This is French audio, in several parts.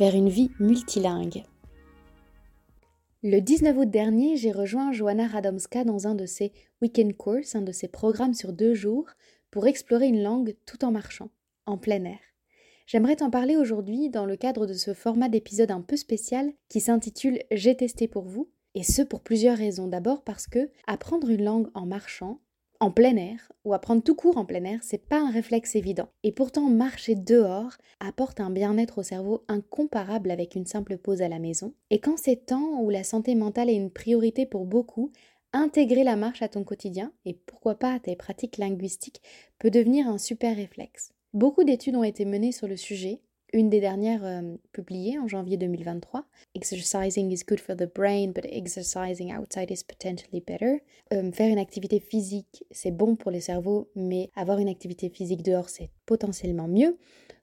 vers une vie multilingue. Le 19 août dernier, j'ai rejoint Joanna Radomska dans un de ses weekend courses, un de ses programmes sur deux jours, pour explorer une langue tout en marchant, en plein air. J'aimerais t'en parler aujourd'hui dans le cadre de ce format d'épisode un peu spécial qui s'intitule J'ai testé pour vous, et ce pour plusieurs raisons. D'abord parce que apprendre une langue en marchant, en plein air ou apprendre tout court en plein air, c'est pas un réflexe évident. Et pourtant, marcher dehors apporte un bien-être au cerveau incomparable avec une simple pause à la maison. Et quand c'est temps où la santé mentale est une priorité pour beaucoup, intégrer la marche à ton quotidien et pourquoi pas à tes pratiques linguistiques peut devenir un super réflexe. Beaucoup d'études ont été menées sur le sujet une des dernières euh, publiées en janvier 2023, Exercising is good for the brain, but exercising outside is potentially better. Euh, faire une activité physique, c'est bon pour le cerveau, mais avoir une activité physique dehors, c'est potentiellement mieux,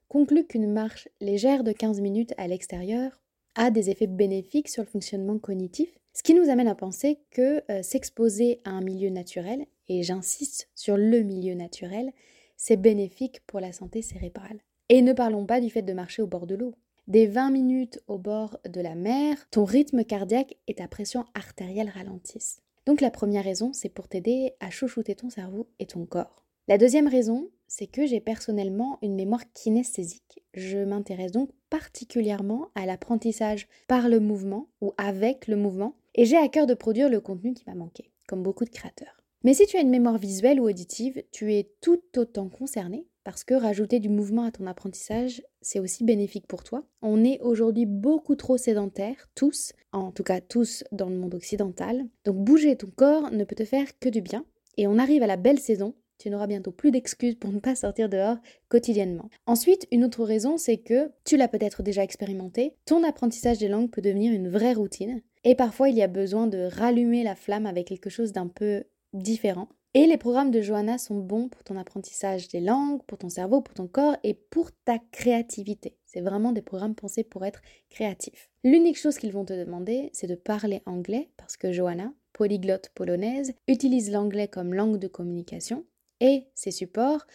conclut qu'une marche légère de 15 minutes à l'extérieur a des effets bénéfiques sur le fonctionnement cognitif, ce qui nous amène à penser que euh, s'exposer à un milieu naturel, et j'insiste sur le milieu naturel, c'est bénéfique pour la santé cérébrale. Et ne parlons pas du fait de marcher au bord de l'eau. Des 20 minutes au bord de la mer, ton rythme cardiaque et ta pression artérielle ralentissent. Donc la première raison, c'est pour t'aider à chouchouter ton cerveau et ton corps. La deuxième raison, c'est que j'ai personnellement une mémoire kinesthésique. Je m'intéresse donc particulièrement à l'apprentissage par le mouvement ou avec le mouvement, et j'ai à cœur de produire le contenu qui m'a manqué, comme beaucoup de créateurs. Mais si tu as une mémoire visuelle ou auditive, tu es tout autant concerné parce que rajouter du mouvement à ton apprentissage, c'est aussi bénéfique pour toi. On est aujourd'hui beaucoup trop sédentaires, tous, en tout cas tous dans le monde occidental. Donc bouger ton corps ne peut te faire que du bien. Et on arrive à la belle saison, tu n'auras bientôt plus d'excuses pour ne pas sortir dehors quotidiennement. Ensuite, une autre raison, c'est que, tu l'as peut-être déjà expérimenté, ton apprentissage des langues peut devenir une vraie routine. Et parfois, il y a besoin de rallumer la flamme avec quelque chose d'un peu différent. Et les programmes de Johanna sont bons pour ton apprentissage des langues, pour ton cerveau, pour ton corps et pour ta créativité. C'est vraiment des programmes pensés pour être créatifs. L'unique chose qu'ils vont te demander, c'est de parler anglais parce que Johanna, polyglotte polonaise, utilise l'anglais comme langue de communication et ses supports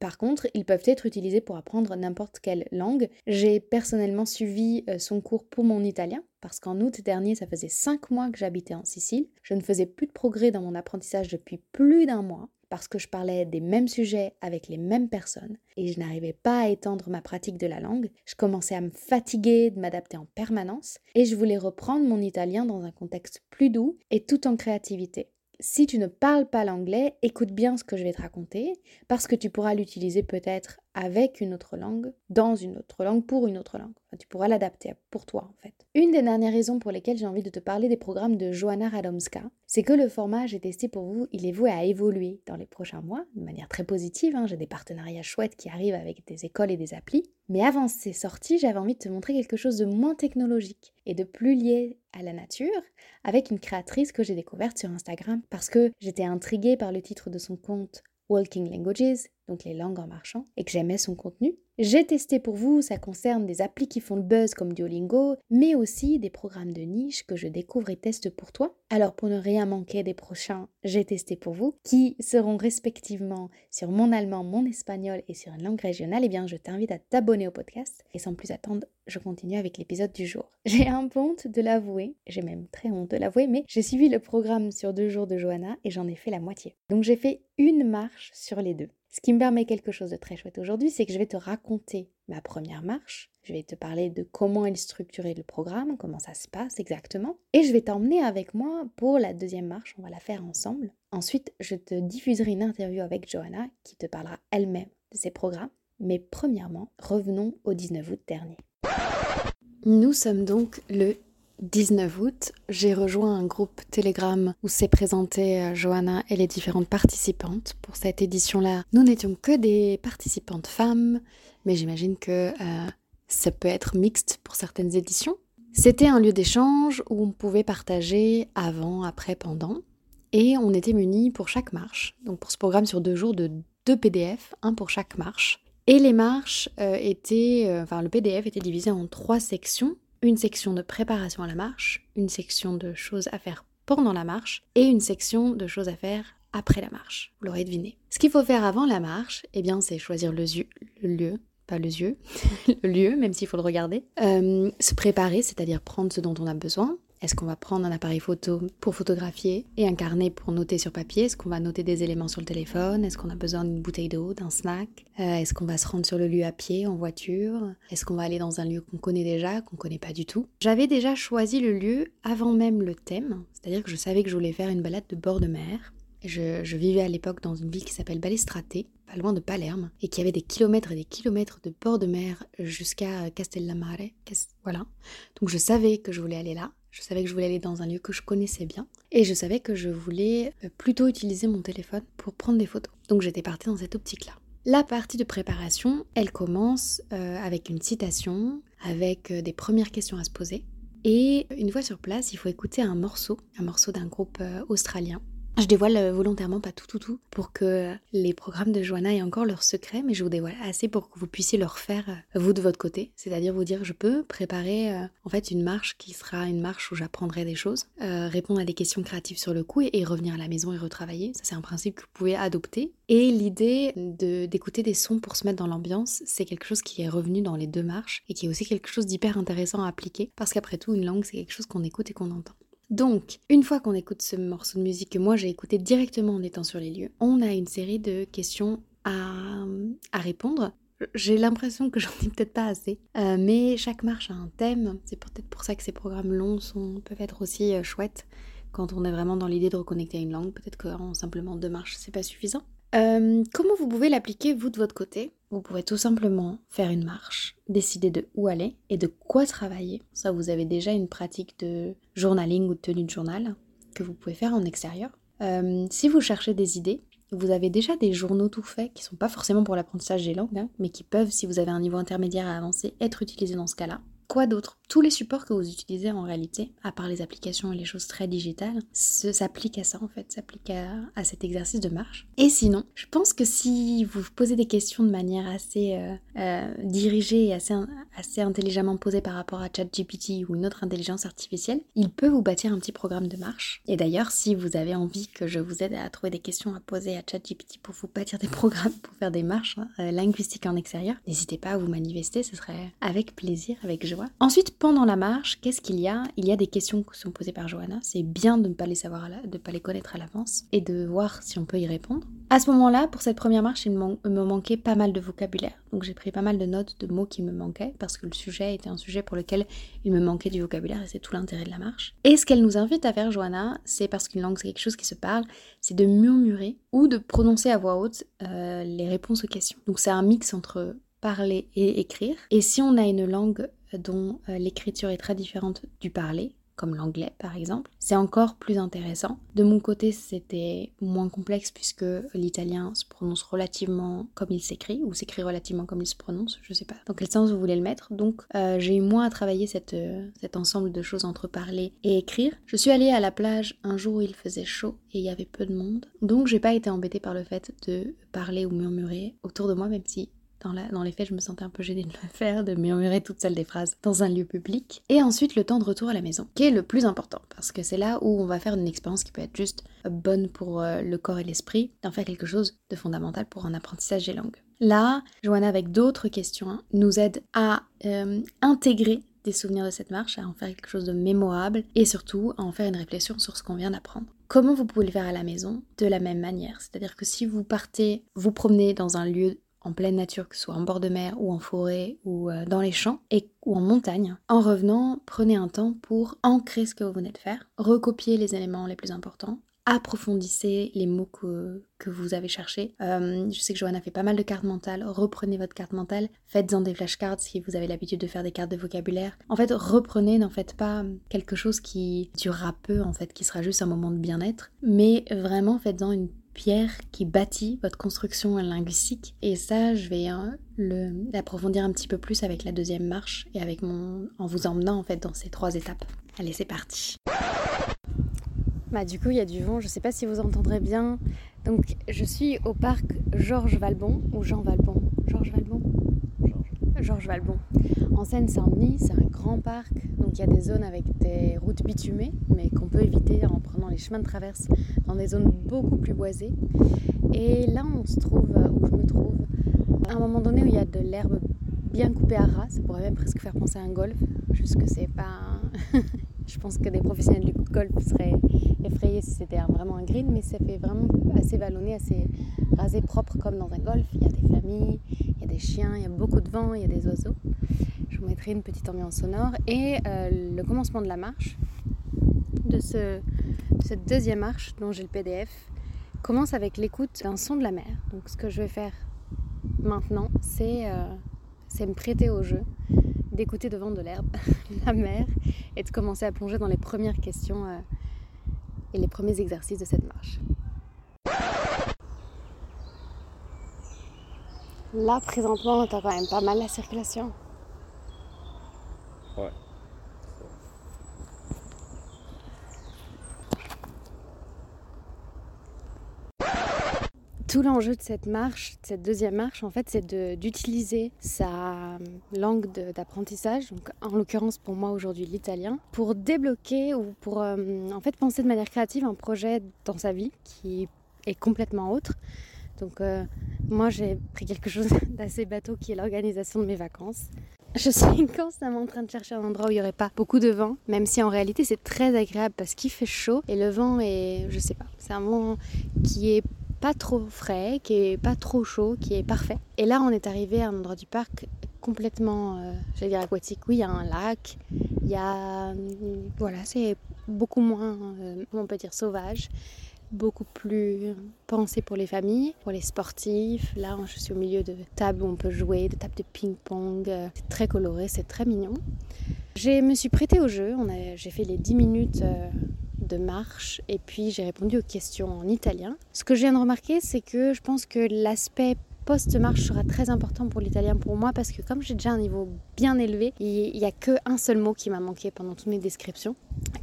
par contre, ils peuvent être utilisés pour apprendre n'importe quelle langue. J'ai personnellement suivi euh, son cours pour mon italien parce qu'en août dernier, ça faisait 5 mois que j'habitais en Sicile. Je ne faisais plus de progrès dans mon apprentissage depuis plus d'un mois parce que je parlais des mêmes sujets avec les mêmes personnes et je n'arrivais pas à étendre ma pratique de la langue. Je commençais à me fatiguer de m'adapter en permanence et je voulais reprendre mon italien dans un contexte plus doux et tout en créativité si tu ne parles pas l'anglais, écoute bien ce que je vais te raconter, parce que tu pourras l'utiliser peut-être avec une autre langue, dans une autre langue, pour une autre langue. tu pourras l'adapter pour toi en fait. Une des dernières raisons pour lesquelles j'ai envie de te parler des programmes de Joanna Radomska, c'est que le format j'ai testé pour vous, il est voué à évoluer dans les prochains mois, de manière très positive. Hein. J'ai des partenariats chouettes qui arrivent avec des écoles et des applis. Mais avant ces sorties, j'avais envie de te montrer quelque chose de moins technologique et de plus lié à la nature, avec une créatrice que j'ai découverte sur Instagram parce que j'étais intriguée par le titre de son compte Walking Languages, donc les langues en marchant, et que j'aimais son contenu. J'ai testé pour vous, ça concerne des applis qui font le buzz comme Duolingo, mais aussi des programmes de niche que je découvre et teste pour toi. Alors pour ne rien manquer des prochains, j'ai testé pour vous, qui seront respectivement sur mon allemand, mon espagnol et sur une langue régionale, eh bien je t'invite à t'abonner au podcast. Et sans plus attendre, je continue avec l'épisode du jour. J'ai un peu honte de l'avouer, j'ai même très honte de l'avouer, mais j'ai suivi le programme sur deux jours de Johanna et j'en ai fait la moitié. Donc j'ai fait une marche sur les deux. Ce qui me permet quelque chose de très chouette aujourd'hui, c'est que je vais te raconter ma première marche. Je vais te parler de comment est structuré le programme, comment ça se passe exactement. Et je vais t'emmener avec moi pour la deuxième marche. On va la faire ensemble. Ensuite, je te diffuserai une interview avec Johanna qui te parlera elle-même de ses programmes. Mais premièrement, revenons au 19 août dernier. Nous sommes donc le 19 août, j'ai rejoint un groupe Telegram où s'est présentée euh, Johanna et les différentes participantes. Pour cette édition-là, nous n'étions que des participantes femmes, mais j'imagine que euh, ça peut être mixte pour certaines éditions. C'était un lieu d'échange où on pouvait partager avant, après, pendant. Et on était munis pour chaque marche. Donc pour ce programme sur deux jours de deux PDF, un pour chaque marche. Et les marches euh, étaient, enfin le PDF était divisé en trois sections. Une section de préparation à la marche, une section de choses à faire pendant la marche et une section de choses à faire après la marche. Vous l'aurez deviné. Ce qu'il faut faire avant la marche, eh bien c'est choisir le, lieu, pas le yeux, le lieu, même s'il faut le regarder. Euh, se préparer, c'est-à-dire prendre ce dont on a besoin. Est-ce qu'on va prendre un appareil photo pour photographier et un carnet pour noter sur papier? Est-ce qu'on va noter des éléments sur le téléphone? Est-ce qu'on a besoin d'une bouteille d'eau, d'un snack? Euh, Est-ce qu'on va se rendre sur le lieu à pied, en voiture? Est-ce qu'on va aller dans un lieu qu'on connaît déjà, qu'on connaît pas du tout? J'avais déjà choisi le lieu avant même le thème, c'est-à-dire que je savais que je voulais faire une balade de bord de mer. Je, je vivais à l'époque dans une ville qui s'appelle Balestrate, pas loin de Palerme, et qui avait des kilomètres et des kilomètres de bord de mer jusqu'à Castellammare. Voilà. Donc je savais que je voulais aller là. Je savais que je voulais aller dans un lieu que je connaissais bien et je savais que je voulais euh, plutôt utiliser mon téléphone pour prendre des photos. Donc j'étais partie dans cette optique-là. La partie de préparation, elle commence euh, avec une citation, avec euh, des premières questions à se poser. Et une fois sur place, il faut écouter un morceau, un morceau d'un groupe australien je dévoile euh, volontairement pas tout tout tout pour que les programmes de Joanna aient encore leurs secrets, mais je vous dévoile assez pour que vous puissiez leur faire euh, vous de votre côté, c'est-à-dire vous dire je peux préparer euh, en fait une marche qui sera une marche où j'apprendrai des choses, répondre à des questions créatives sur le coup et, revenir à la maison et retravailler. Ça c'est un principe que vous pouvez adopter. Et l'idée d'écouter des sons pour se mettre dans l'ambiance, c'est quelque chose qui est revenu dans les deux marches et qui est aussi quelque chose d'hyper intéressant à appliquer parce qu'après tout une langue c'est quelque chose qu'on écoute et qu'on entend. Donc, une fois qu'on écoute ce morceau de musique que moi j'ai écouté directement en étant sur les lieux, on a une série de questions à, répondre. J'ai l'impression que j'en ai peut-être pas assez, euh, mais chaque marche a un thème. C'est peut-être pour ça que ces programmes longs peuvent être aussi euh, chouettes quand on est vraiment dans l'idée de reconnecter à une langue. Peut-être qu'en simplement deux marches, c'est pas suffisant. Euh, comment vous pouvez l'appliquer vous de votre côté? Vous pouvez tout simplement faire une marche, décider de où aller et de quoi travailler. Ça, vous avez déjà une pratique de journaling ou de tenue de journal que vous pouvez faire en extérieur. Euh, si vous cherchez des idées, vous avez déjà des journaux tout faits qui sont pas forcément pour l'apprentissage des langues, hein, mais qui peuvent, si vous avez un niveau intermédiaire à avancer, être utilisés dans ce cas-là. Quoi d'autre Tous les supports que vous utilisez en réalité, à part les applications et les choses très digitales, s'appliquent à ça en fait, s'appliquent à, cet exercice de marche. Et sinon, je pense que si vous posez des questions de manière assez euh, euh, dirigée et assez, assez intelligemment posée par rapport à ChatGPT ou une autre intelligence artificielle, il peut vous bâtir un petit programme de marche. Et d'ailleurs, si vous avez envie que je vous aide à trouver des questions à poser à ChatGPT pour vous bâtir des programmes pour faire des marches hein, euh, linguistiques en extérieur, n'hésitez pas à vous manifester, ce serait avec plaisir, avec joie Ensuite, pendant la marche, qu'est-ce qu'il y a? Il y a des questions qui sont posées par Johanna. C'est bien de ne pas les savoir, de ne pas les connaître à l'avance et de voir si on peut y répondre. À ce moment-là, pour cette première marche, il me manquait pas mal de vocabulaire. Donc j'ai pris pas mal de notes de mots qui me manquaient parce que le sujet était un sujet pour lequel il me manquait du vocabulaire et c'est tout l'intérêt de la marche. Et ce qu'elle nous invite à faire, Johanna, c'est parce qu'une langue c'est quelque chose qui se parle, c'est de murmurer ou de prononcer à voix haute euh, les réponses aux questions. Donc c'est un mix entre parler et écrire. Et si on a une langue dont euh, l'écriture est très différente du parler, comme l'anglais par exemple, c'est encore plus intéressant. De mon côté, c'était moins complexe puisque l'italien se prononce relativement comme il s'écrit, ou s'écrit relativement comme il se prononce, je sais pas dans quel sens vous voulez le mettre? Donc euh, j'ai eu moins à travailler euh, cet ensemble de choses entre parler et écrire. Je suis allée à la plage un jour où il faisait chaud et il y avait peu de monde, donc j'ai pas été embêtée par le fait de parler ou murmurer autour de moi, même si dans, les faits, je me sentais un peu gênée de le faire, de murmurer toute seule des phrases dans un lieu public. Et ensuite, le temps de retour à la maison, qui est le plus important, parce que c'est là où on va faire une expérience qui peut être juste bonne pour euh, le corps et l'esprit, d'en faire quelque chose de fondamental pour un apprentissage des langues. Là, Joanna, avec d'autres questions, nous aide à euh, intégrer des souvenirs de cette marche, à en faire quelque chose de mémorable et surtout à en faire une réflexion sur ce qu'on vient d'apprendre. Comment vous pouvez le faire à la maison De la même manière? C'est-à-dire que si vous partez, vous promenez dans un lieu en pleine nature, que ce soit en bord de mer ou en forêt ou euh, dans les champs et, ou en montagne. En revenant, prenez un temps pour ancrer ce que vous venez de faire, recopier les éléments les plus importants, approfondissez les mots que, vous avez cherchés. Euh, je sais que Johanna fait pas mal de cartes mentales. Reprenez votre carte mentale, faites-en des flashcards si vous avez l'habitude de faire des cartes de vocabulaire. En fait, reprenez, n'en faites pas quelque chose qui durera peu, en fait, qui sera juste un moment de bien-être, mais vraiment faites-en une pierre qui bâtit votre construction linguistique. Et ça, je vais hein, l'approfondir un petit peu plus avec la deuxième marche et avec mon, en vous emmenant en fait dans ces trois étapes. Allez, c'est parti. Bah, du coup, il y a du vent, je ne sais pas si vous entendrez bien. Donc, je suis au parc Georges Valbon, ou Jean Valbon? Georges Valbon? Georges Valbon. En Seine-Saint-Denis, c'est un grand parc, donc il y a des zones avec des routes bitumées, mais qu'on peut éviter en prenant les chemins de traverse dans des zones beaucoup plus boisées. Et là, on se trouve, où je me trouve, à un moment donné où il y a de l'herbe bien coupée à ras, ça pourrait même presque faire penser à un golf, juste que c'est pas. je pense que des professionnels du golf seraient effrayés si c'était vraiment un green, mais ça fait vraiment assez vallonné, assez rasé propre comme dans un golf. Il y a des familles, il y a des chiens, il y a beaucoup de vent, il y a des oiseaux. Je vous mettrai une petite ambiance sonore. Et euh, le commencement de la marche, de, ce, cette deuxième marche dont j'ai le PDF, commence avec l'écoute d'un son de la mer. Donc ce que je vais faire maintenant, c'est euh, me prêter au jeu, d'écouter devant de l'herbe la mer et de commencer à plonger dans les premières questions euh, et les premiers exercices de cette marche. Là, présentement, entend quand même pas mal la circulation. Ouais. Tout l'enjeu de cette marche, de cette deuxième marche, en fait, c'est d'utiliser sa langue d'apprentissage, donc en l'occurrence pour moi aujourd'hui l'italien, pour débloquer ou pour euh, en fait penser de manière créative un projet dans sa vie qui est complètement autre. Donc euh, moi, j'ai pris quelque chose d'assez bateau qui est l'organisation de mes vacances. Je suis constamment en train de chercher un endroit où il n'y aurait pas beaucoup de vent, même si en réalité c'est très agréable parce qu'il fait chaud et le vent est, je sais pas, c'est un vent qui est pas trop frais, qui est pas trop chaud, qui est parfait. Et là, on est arrivé à un endroit du parc complètement, euh, j'allais dire aquatique. Oui, il y a un lac, il y a, voilà, c'est beaucoup moins, euh, on peut dire, sauvage beaucoup plus pensé pour les familles, pour les sportifs. Là, je suis au milieu de tables où on peut jouer, de tables de ping-pong. C'est très coloré, c'est très mignon. Je me suis prêtée au jeu. J'ai fait les 10 minutes euh, de marche et puis j'ai répondu aux questions en italien. Ce que je viens de remarquer, c'est que je pense que l'aspect post-marche sera très important pour l'italien pour moi parce que comme j'ai déjà un niveau bien élevé, il n'y a qu'un seul mot qui m'a manqué pendant toutes mes descriptions.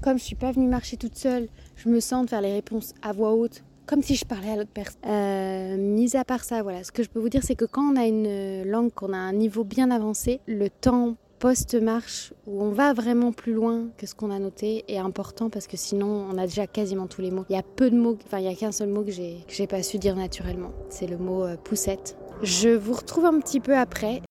Comme je suis pas venue marcher toute seule, je me sens de faire les réponses à voix haute comme si je parlais à l'autre personne. Euh, mis à part ça, voilà, ce que je peux vous dire, c'est que quand on a une langue, qu'on a un niveau bien avancé, le temps post-marche où on va vraiment plus loin que ce qu'on a noté est important parce que sinon on a déjà quasiment tous les mots. Il y a peu de mots, enfin il y a qu'un seul mot que j'ai pas su dire naturellement. C'est le mot euh, poussette. Je vous retrouve un petit peu après.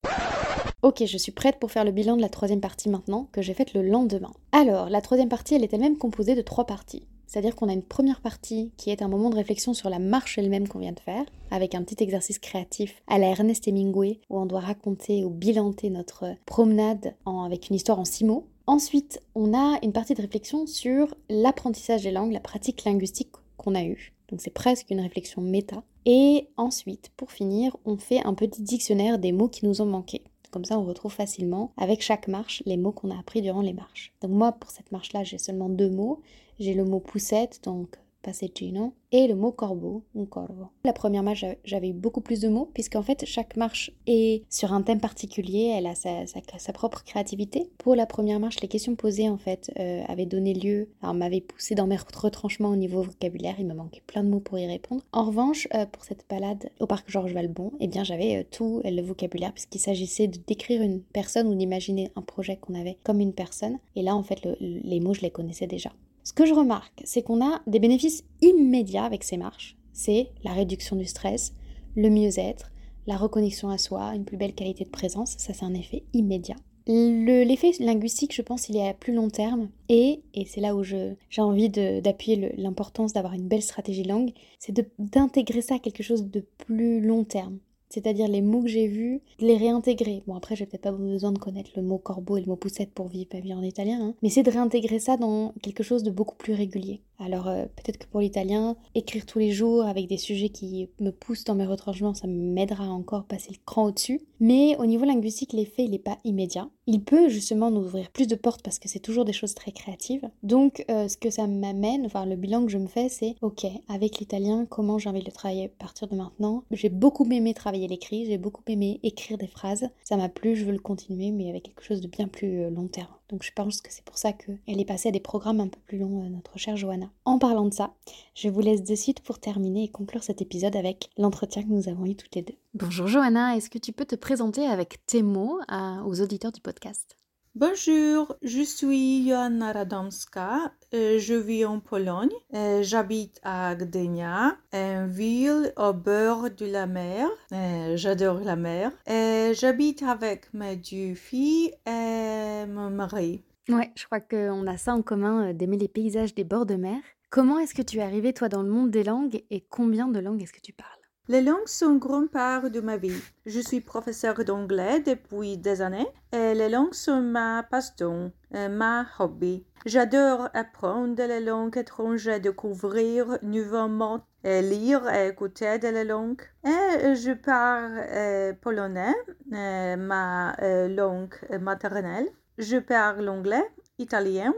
Ok, je suis prête pour faire le bilan de la troisième partie maintenant, que j'ai faite le lendemain. Alors, la troisième partie, elle est elle-même composée de trois parties. C'est-à-dire qu'on a une première partie qui est un moment de réflexion sur la marche elle-même qu'on vient de faire, avec un petit exercice créatif à la Ernest Hemingway, où on doit raconter ou bilanter notre promenade avec une histoire en six mots. Ensuite, on a une partie de réflexion sur l'apprentissage des langues, la pratique linguistique qu'on a eue. Donc c'est presque une réflexion méta. Et ensuite, pour finir, on fait un petit dictionnaire des mots qui nous ont manqué. Comme ça, on retrouve facilement avec chaque marche les mots qu'on a appris durant les marches. Donc moi, pour cette marche-là, j'ai seulement deux mots. J'ai le mot poussette, donc passeggino, et le mot corbeau, un corvo. La première marche, j'avais beaucoup plus de mots, puisqu'en fait, chaque marche est sur un thème particulier, elle a sa, propre créativité. Pour la première marche, les questions posées, en fait, euh, avaient donné lieu, m'avaient poussé dans mes retranchements au niveau vocabulaire, il me manquait plein de mots pour y répondre. En revanche, euh, pour cette balade au parc Georges Valbon, eh bien, j'avais euh, tout le vocabulaire, puisqu'il s'agissait de décrire une personne ou d'imaginer un projet qu'on avait comme une personne. Et là, en fait, les mots, je les connaissais déjà. Ce que je remarque, c'est qu'on a des bénéfices immédiats avec ces marches. C'est la réduction du stress, le mieux-être, la reconnexion à soi, une plus belle qualité de présence. Ça, c'est un effet immédiat. L'effet linguistique, je pense, il est à plus long terme. Et, et c'est là où j'ai envie d'appuyer l'importance d'avoir une belle stratégie langue, c'est d'intégrer ça à quelque chose de plus long terme c'est-à-dire les mots que j'ai vus, les réintégrer. Bon, après, j'ai peut-être pas besoin de connaître le mot corbeau et le mot poussette pour vivre ma vie en italien, hein. mais c'est de réintégrer ça dans quelque chose de beaucoup plus régulier. Alors euh, peut-être que pour l'italien, écrire tous les jours avec des sujets qui me poussent dans mes retranchements, ça m'aidera encore à passer le cran au-dessus. Mais au niveau linguistique, l'effet, il n'est pas immédiat. Il peut justement nous ouvrir plus de portes parce que c'est toujours des choses très créatives. Donc euh, ce que ça m'amène, enfin le bilan que je me fais, c'est ok, avec l'italien, comment j'ai envie de le travailler à partir de maintenant? J'ai beaucoup aimé travailler l'écrit, j'ai beaucoup aimé écrire des phrases. Ça m'a plu, je veux le continuer, mais avec quelque chose de bien plus euh, long terme. Donc je pense que c'est pour ça qu'elle est passée à des programmes un peu plus longs, notre chère Johanna. En parlant de ça, je vous laisse de suite pour terminer et conclure cet épisode avec l'entretien que nous avons eu toutes les deux. Bonjour Johanna, est-ce que tu peux te présenter avec tes mots aux auditeurs du podcast? Bonjour, je suis Joanna Radomska, euh, je vis en Pologne, euh, j'habite à Gdynia, une ville au bord de la mer, euh, j'adore la mer, j'habite avec mes deux filles et mon mari. Ouais, je crois qu'on a ça en commun d'aimer les paysages des bords de mer. Comment est-ce que tu es arrivé toi dans le monde des langues et combien de langues est-ce que tu parles? Les langues sont une grande part de ma vie. Je suis professeur d'anglais depuis des années et les langues sont ma passion, euh, ma hobby. J'adore apprendre les langues étrangères, découvrir nouveaux mots, lire et écouter des langues. Et je parle euh, polonais, euh, ma langue maternelle. Je parle anglais, italien,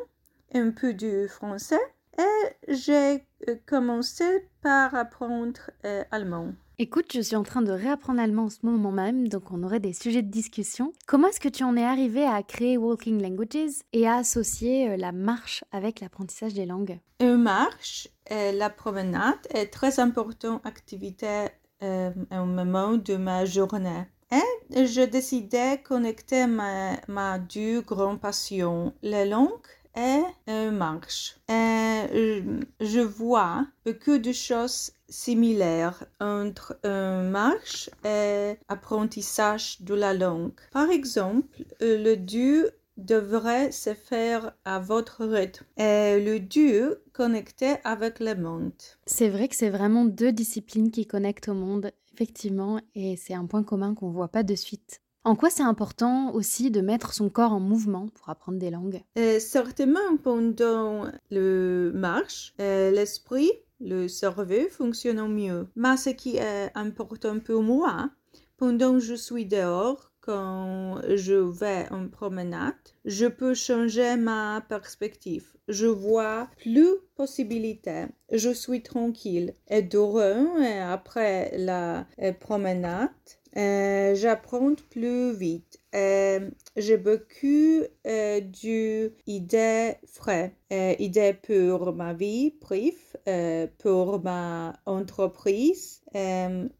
un peu de français et j'ai commencé par apprendre allemand. Écoute, je suis en train de réapprendre l'allemand en ce moment même, donc on aurait des sujets de discussion. Comment est-ce que tu en es arrivé à créer Walking Languages et à associer euh, la marche avec l'apprentissage des langues? Une marche, et la promenade est très importante activité euh, au moment de ma journée. Et je décidais de connecter ma, deux grandes passions, les langues et une marche. Et je vois beaucoup de choses similaires entre une marche et apprentissage de la langue. Par exemple, le du devrait se faire à votre rythme et le du connecté avec le monde. C'est vrai que c'est vraiment deux disciplines qui connectent au monde, effectivement, et c'est un point commun qu'on voit pas de suite. En quoi c'est important aussi de mettre son corps en mouvement pour apprendre des langues? Euh, Certainement, pendant le marche, euh, l'esprit, le cerveau fonctionnent mieux. Mais ce qui est important pour moi, pendant que je suis dehors, quand je vais en promenade, je peux changer ma perspective. Je vois plus possibilités. Je suis tranquille et durant et après la euh, promenade, euh, j'apprends plus vite. J'ai beaucoup d'idées frais, euh, idées pour ma vie privée, euh, pour ma entreprise.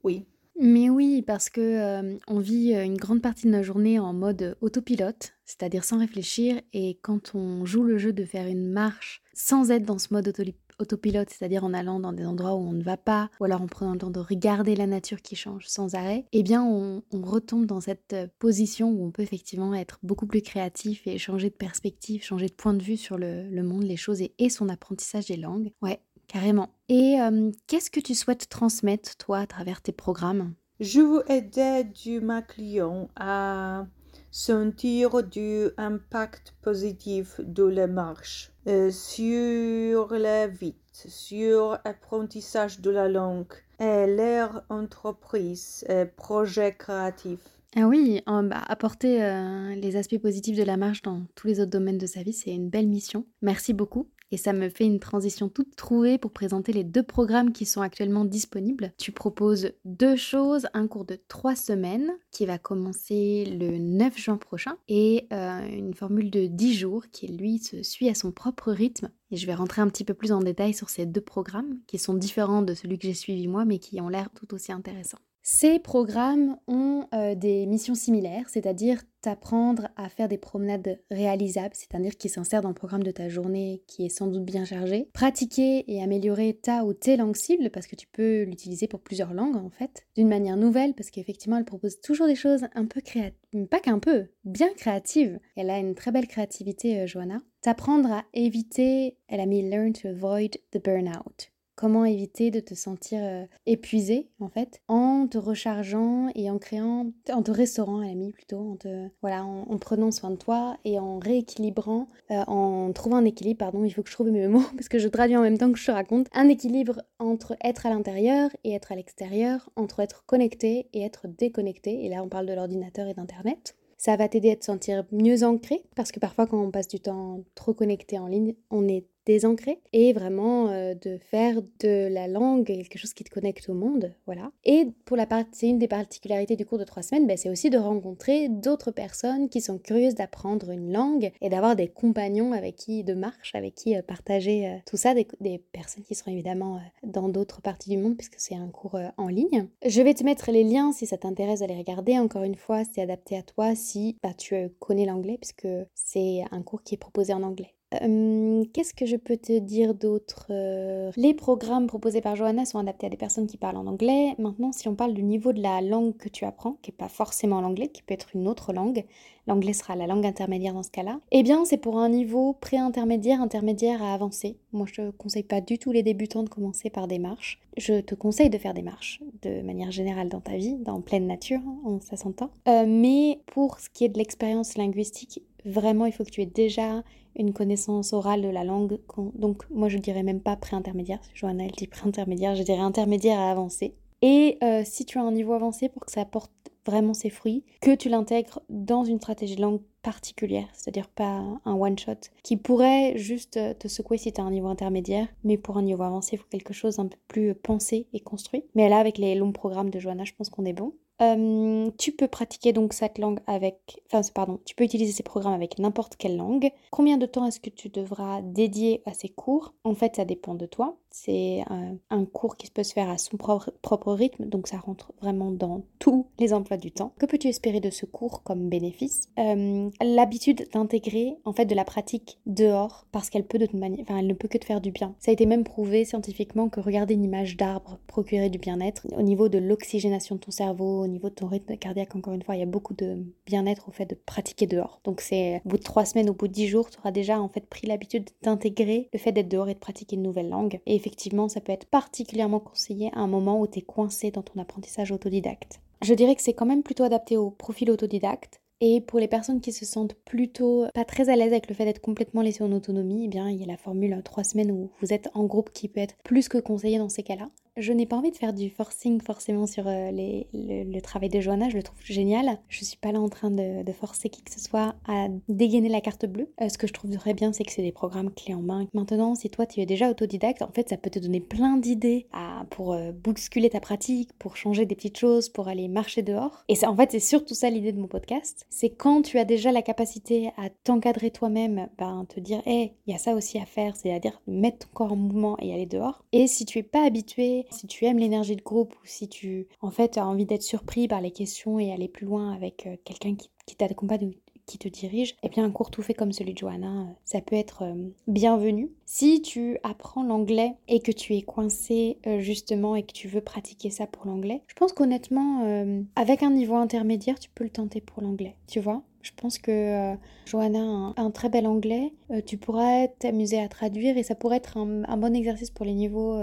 oui. Mais oui, parce que on vit une grande partie de notre journée en mode autopilote, c'est-à-dire sans réfléchir, et quand on joue le jeu de faire une marche sans être dans ce mode autopilote, c'est-à-dire en allant dans des endroits où on ne va pas, ou alors en prenant le temps de regarder la nature qui change sans arrêt, eh bien on, retombe dans cette euh, position où on peut effectivement être beaucoup plus créatif et changer de perspective, changer de point de vue sur le, monde, les choses et, son apprentissage des langues. Ouais, carrément. Et euh, qu'est-ce que tu souhaites transmettre, toi, à travers tes programmes? Je veux aider du ma client à sentir du impact positif de la marche euh, sur la vie, sur l'apprentissage de la langue et leur entreprise, et projet créatif. Ah oui, bah, apporter euh, les aspects positifs de la marche dans tous les autres domaines de sa vie, c'est une belle mission. Merci beaucoup. Et ça me fait une transition toute trouvée pour présenter les deux programmes qui sont actuellement disponibles. Tu proposes deux choses, un cours de trois semaines qui va commencer le 9 juin prochain et euh, une formule de 10 jours qui lui se suit à son propre rythme. Et je vais rentrer un petit peu plus en détail sur ces deux programmes qui sont différents de celui que j'ai suivi moi mais qui ont l'air tout aussi intéressants. Ces programmes ont euh, des missions similaires, c'est-à-dire t'apprendre à faire des promenades réalisables, c'est-à-dire qui s'insèrent dans le programme de ta journée qui est sans doute bien chargé. Pratiquer et améliorer ta ou tes langues cibles, parce que tu peux l'utiliser pour plusieurs langues en fait, d'une manière nouvelle, parce qu'effectivement elle propose toujours des choses un peu créatives, pas qu'un peu, bien créatives. Elle a une très belle créativité, euh, Joanna. T'apprendre à éviter, elle a mis learn to avoid the burnout comment éviter de te sentir euh, épuisé en fait en te rechargeant et en créant, en te restaurant à la mi plutôt, en te, voilà, en, prenant soin de toi et en rééquilibrant, euh, en trouvant un équilibre, pardon, il faut que je trouve mes mots parce que je traduis en même temps que je te raconte, un équilibre entre être à l'intérieur et être à l'extérieur, entre être connecté et être déconnecté, et là on parle de l'ordinateur et d'internet. Ça va t'aider à te sentir mieux ancré parce que parfois quand on passe du temps trop connecté en ligne, on est désancrer et vraiment euh, de faire de la langue quelque chose qui te connecte au monde, voilà. Et pour la c'est une des particularités du cours de trois semaines, ben, c'est aussi de rencontrer d'autres personnes qui sont curieuses d'apprendre une langue et d'avoir des compagnons avec qui de marche, avec qui euh, partager euh, tout ça, des, personnes qui seront évidemment dans d'autres parties du monde puisque c'est un cours en ligne. Je vais te mettre les liens si ça t'intéresse d'aller regarder. Encore une fois, c'est adapté à toi si bah, tu connais l'anglais puisque c'est un cours qui est proposé en anglais. Euh, qu'est-ce que je peux te dire d'autre euh, Les programmes proposés par Johanna sont adaptés à des personnes qui parlent en anglais. Maintenant, si on parle du niveau de la langue que tu apprends, qui n'est pas forcément l'anglais, qui peut être une autre langue, l'anglais sera la langue intermédiaire dans ce cas-là, eh bien c'est pour un niveau pré-intermédiaire, intermédiaire à avancer. Moi je te conseille pas du tout les débutants de commencer par des marches. Je te conseille de faire des marches de manière générale dans ta vie, dans pleine nature, hein, ça s'entend. Euh, mais pour ce qui est de l'expérience linguistique, vraiment il faut que tu aies déjà une connaissance orale de la langue. Donc moi je dirais même pas pré-intermédiaire, Johanna elle dit pré-intermédiaire, je dirais intermédiaire à avancer. Et euh, si tu as un niveau avancé pour que ça apporte vraiment ses fruits, que tu l'intègres dans une stratégie de langue particulière, c'est-à-dire pas un one-shot, qui pourrait juste euh, te secouer si tu as un niveau intermédiaire, mais pour un niveau avancé, il faut quelque chose un peu plus pensé et construit. Mais là, avec les longs programmes de Johanna, je pense qu'on est bon. Euh, tu peux pratiquer donc cette langue avec, enfin pardon, tu peux utiliser ces programmes avec n'importe quelle langue. Combien de temps est-ce que tu devras dédier à ces cours? En fait, ça dépend de toi. C'est un, cours qui peut se faire à son propre, rythme, donc ça rentre vraiment dans tous les emplois du temps. Que peux-tu espérer de ce cours comme bénéfice? Euh, L'habitude d'intégrer en fait de la pratique dehors, parce qu'elle peut de enfin elle ne peut que te faire du bien. Ça a été même prouvé scientifiquement que regarder une image d'arbre procurait du bien-être au niveau de l'oxygénation de ton cerveau, au niveau de ton rythme cardiaque. Encore une fois, il y a beaucoup de bien-être au fait de pratiquer dehors. Donc c'est au bout de trois semaines, au bout de dix jours, tu auras déjà en fait pris l'habitude d'intégrer le fait d'être dehors et de pratiquer une nouvelle langue. Et effectivement, ça peut être particulièrement conseillé à un moment où tu es coincé dans ton apprentissage autodidacte. Je dirais que c'est quand même plutôt adapté au profil autodidacte. Et pour les personnes qui se sentent plutôt pas très à l'aise avec le fait d'être complètement laissées en autonomie, eh bien il y a la formule 3 semaines où vous êtes en groupe qui peut être plus que conseillé dans ces cas-là je n'ai pas envie de faire du forcing forcément sur euh, le, travail de Johanna, je le trouve génial. Je suis pas là en train de, forcer qui que ce soit à dégainer la carte bleue. Euh, ce que je trouve très bien, c'est que c'est des programmes clés en main. Maintenant, si toi tu es déjà autodidacte, en fait, ça peut te donner plein d'idées pour euh, bousculer ta pratique, pour changer des petites choses, pour aller marcher dehors. Et ça, en fait, c'est surtout ça l'idée de mon podcast. C'est quand tu as déjà la capacité à t'encadrer toi-même, ben, te dire, hé, il y a ça aussi à faire, c'est-à-dire mettre ton corps en mouvement et aller dehors. Et si tu es pas habitué si tu aimes l'énergie de groupe ou si tu en fait as envie d'être surpris par les questions et aller plus loin avec euh, quelqu'un qui, t'accompagne ou qui te dirige, eh bien un cours tout fait comme celui de Johanna, euh, ça peut être euh, bienvenu. Si tu apprends l'anglais et que tu es coincé justement et que tu veux pratiquer ça pour l'anglais, je pense qu'honnêtement, avec un niveau intermédiaire, tu peux le tenter pour l'anglais, tu vois je pense que Johanna a un, très bel anglais. tu pourrais t'amuser à traduire et ça pourrait être un bon exercice pour les niveaux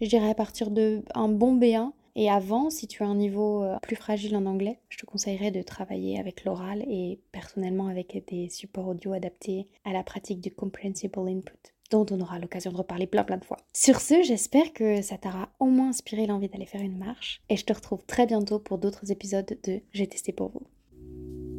je dirais à partir de un bon B1. Et avant, si tu as un niveau euh, plus fragile en anglais, je te conseillerais de travailler avec l'oral et personnellement avec des supports audio adaptés à la pratique du comprehensible input dont on aura l'occasion de reparler plein plein de fois. Sur ce, j'espère que ça t'aura au moins inspiré l'envie d'aller faire une marche et je te retrouve très bientôt pour d'autres épisodes de J'ai testé pour vous.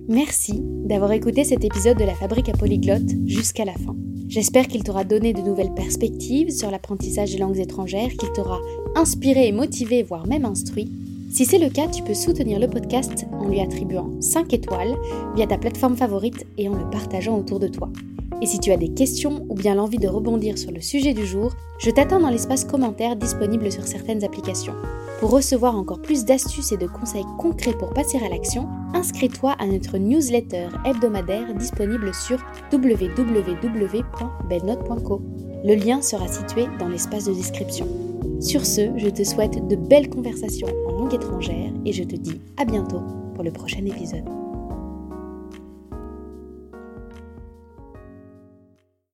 Merci d'avoir écouté cet épisode de la Fabrique à Polyglotte jusqu'à la fin. J'espère qu'il t'aura donné de nouvelles perspectives sur l'apprentissage des langues étrangères, qu'il t'aura inspiré et motivé, voire même instruit. Si c'est le cas, tu peux soutenir le podcast en lui attribuant 5 étoiles via ta plateforme favorite et en le partageant autour de toi. Et si tu as des questions ou bien l'envie de rebondir sur le sujet du jour, je t'attends dans l'espace commentaire disponible sur certaines applications. Pour recevoir encore plus d'astuces et de conseils concrets pour passer à l'action, inscris-toi à notre newsletter hebdomadaire disponible sur www.belnote.co. Le lien sera situé dans l'espace de description. Sur ce, je te souhaite de belles conversations en langue étrangère et je te dis à bientôt pour le prochain épisode.